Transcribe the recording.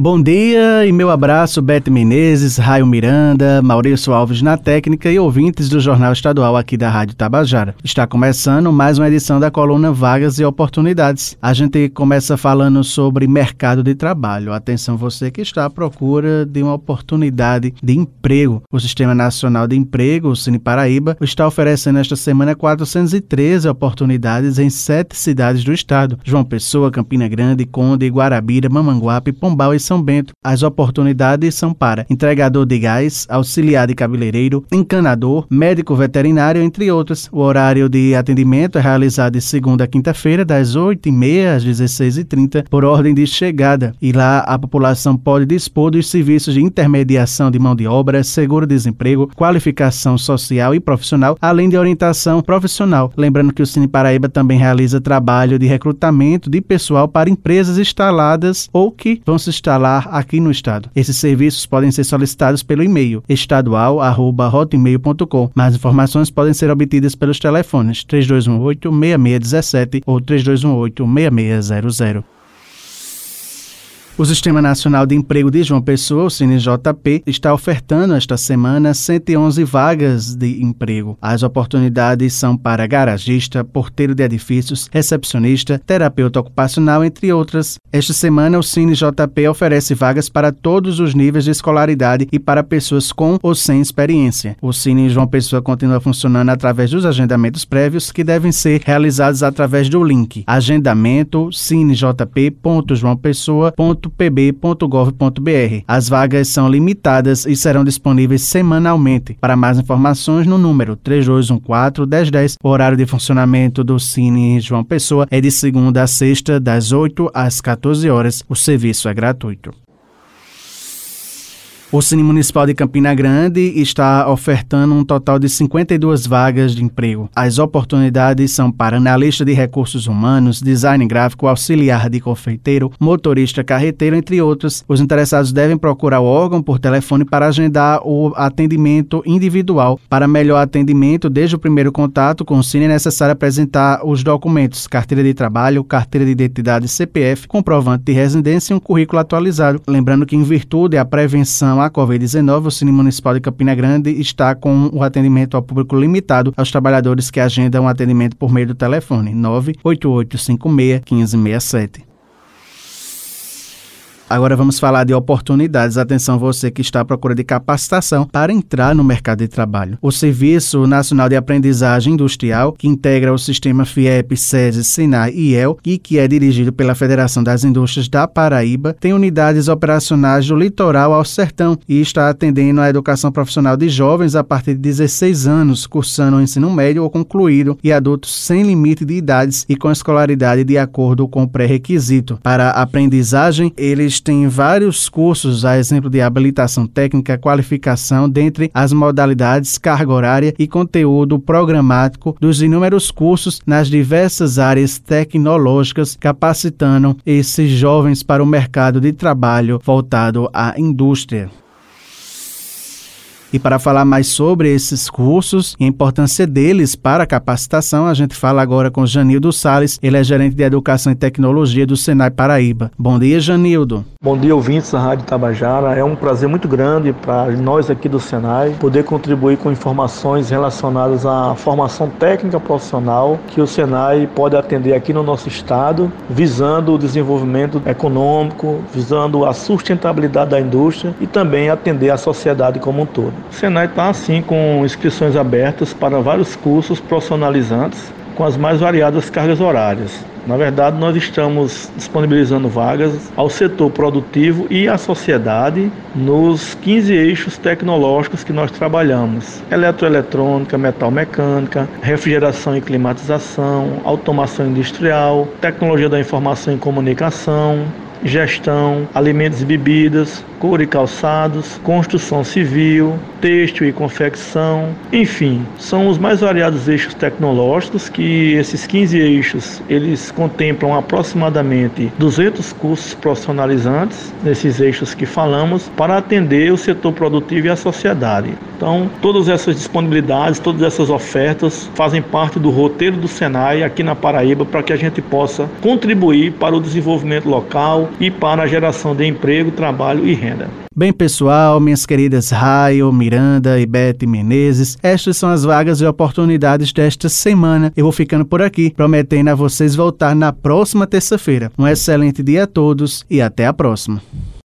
Bom dia e meu abraço, Bete Menezes, Raio Miranda, Maurício Alves na técnica e ouvintes do Jornal Estadual aqui da Rádio Tabajara. Está começando mais uma edição da coluna Vagas e Oportunidades. A gente começa falando sobre mercado de trabalho. Atenção você que está à procura de uma oportunidade de emprego. O Sistema Nacional de Emprego, o Cine Paraíba, está oferecendo esta semana 413 oportunidades em sete cidades do estado. João Pessoa, Campina Grande, Conde, Guarabira, Mamanguape, Pombal e são Bento. As oportunidades são para entregador de gás, auxiliar de cabeleireiro, encanador, médico veterinário, entre outros. O horário de atendimento é realizado de segunda a quinta-feira, das 8h30 às 16h30, por ordem de chegada. E lá a população pode dispor dos serviços de intermediação de mão de obra, seguro-desemprego, qualificação social e profissional, além de orientação profissional. Lembrando que o Cine Paraíba também realiza trabalho de recrutamento de pessoal para empresas instaladas ou que vão se instalar instalar aqui no estado. Esses serviços podem ser solicitados pelo e-mail estadual@hotmail.com. Mais informações podem ser obtidas pelos telefones 3218 6617 ou 3218 6600. O Sistema Nacional de Emprego de João Pessoa, o CineJP, está ofertando esta semana 111 vagas de emprego. As oportunidades são para garagista, porteiro de edifícios, recepcionista, terapeuta ocupacional, entre outras. Esta semana, o CineJP oferece vagas para todos os níveis de escolaridade e para pessoas com ou sem experiência. O Cine João Pessoa continua funcionando através dos agendamentos prévios que devem ser realizados através do link agendamento cinejp.joaopessoa.com pb.gov.br. As vagas são limitadas e serão disponíveis semanalmente. Para mais informações, no número 3214-1010. O horário de funcionamento do Cine João Pessoa é de segunda a sexta, das 8 às 14 horas. O serviço é gratuito. O Cine Municipal de Campina Grande está ofertando um total de 52 vagas de emprego. As oportunidades são para analista de recursos humanos, design gráfico, auxiliar de confeiteiro, motorista carreteiro, entre outros. Os interessados devem procurar o órgão por telefone para agendar o atendimento individual. Para melhor atendimento, desde o primeiro contato com o Cine, é necessário apresentar os documentos: carteira de trabalho, carteira de identidade CPF, comprovante de residência e um currículo atualizado. Lembrando que, em virtude da prevenção relação à Covid-19, o Cine Municipal de Campina Grande está com o atendimento ao público limitado aos trabalhadores que agendam atendimento por meio do telefone 98856 1567. Agora vamos falar de oportunidades. Atenção você que está à procura de capacitação para entrar no mercado de trabalho. O Serviço Nacional de Aprendizagem Industrial, que integra o sistema FIEP, SESI, SINAI e EL, e que é dirigido pela Federação das Indústrias da Paraíba, tem unidades operacionais do litoral ao sertão e está atendendo a educação profissional de jovens a partir de 16 anos, cursando o ensino médio ou concluído, e adultos sem limite de idades e com escolaridade de acordo com o pré-requisito. Para aprendizagem, eles tem vários cursos, a exemplo de habilitação técnica, qualificação, dentre as modalidades, carga horária e conteúdo programático dos inúmeros cursos nas diversas áreas tecnológicas, capacitando esses jovens para o mercado de trabalho voltado à indústria. E para falar mais sobre esses cursos e a importância deles para a capacitação, a gente fala agora com Janildo Sales, ele é gerente de Educação e Tecnologia do Senai Paraíba. Bom dia, Janildo. Bom dia, ouvintes da Rádio Tabajara. É um prazer muito grande para nós aqui do Senai poder contribuir com informações relacionadas à formação técnica profissional que o Senai pode atender aqui no nosso estado, visando o desenvolvimento econômico, visando a sustentabilidade da indústria e também atender a sociedade como um todo. O Senai está assim com inscrições abertas para vários cursos profissionalizantes com as mais variadas cargas horárias. Na verdade, nós estamos disponibilizando vagas ao setor produtivo e à sociedade nos 15 eixos tecnológicos que nós trabalhamos: eletroeletrônica, metal mecânica, refrigeração e climatização, automação industrial, tecnologia da informação e comunicação, gestão, alimentos e bebidas, couro e calçados, construção civil, têxtil e confecção, enfim, são os mais variados eixos tecnológicos que esses 15 eixos, eles contemplam aproximadamente 200 cursos profissionalizantes nesses eixos que falamos para atender o setor produtivo e a sociedade. Então, todas essas disponibilidades, todas essas ofertas fazem parte do roteiro do Senai aqui na Paraíba para que a gente possa contribuir para o desenvolvimento local e para a geração de emprego, trabalho e Bem, pessoal, minhas queridas Raio, Miranda e Beth Menezes, estas são as vagas e oportunidades desta semana. Eu vou ficando por aqui, prometendo a vocês voltar na próxima terça-feira. Um excelente dia a todos e até a próxima.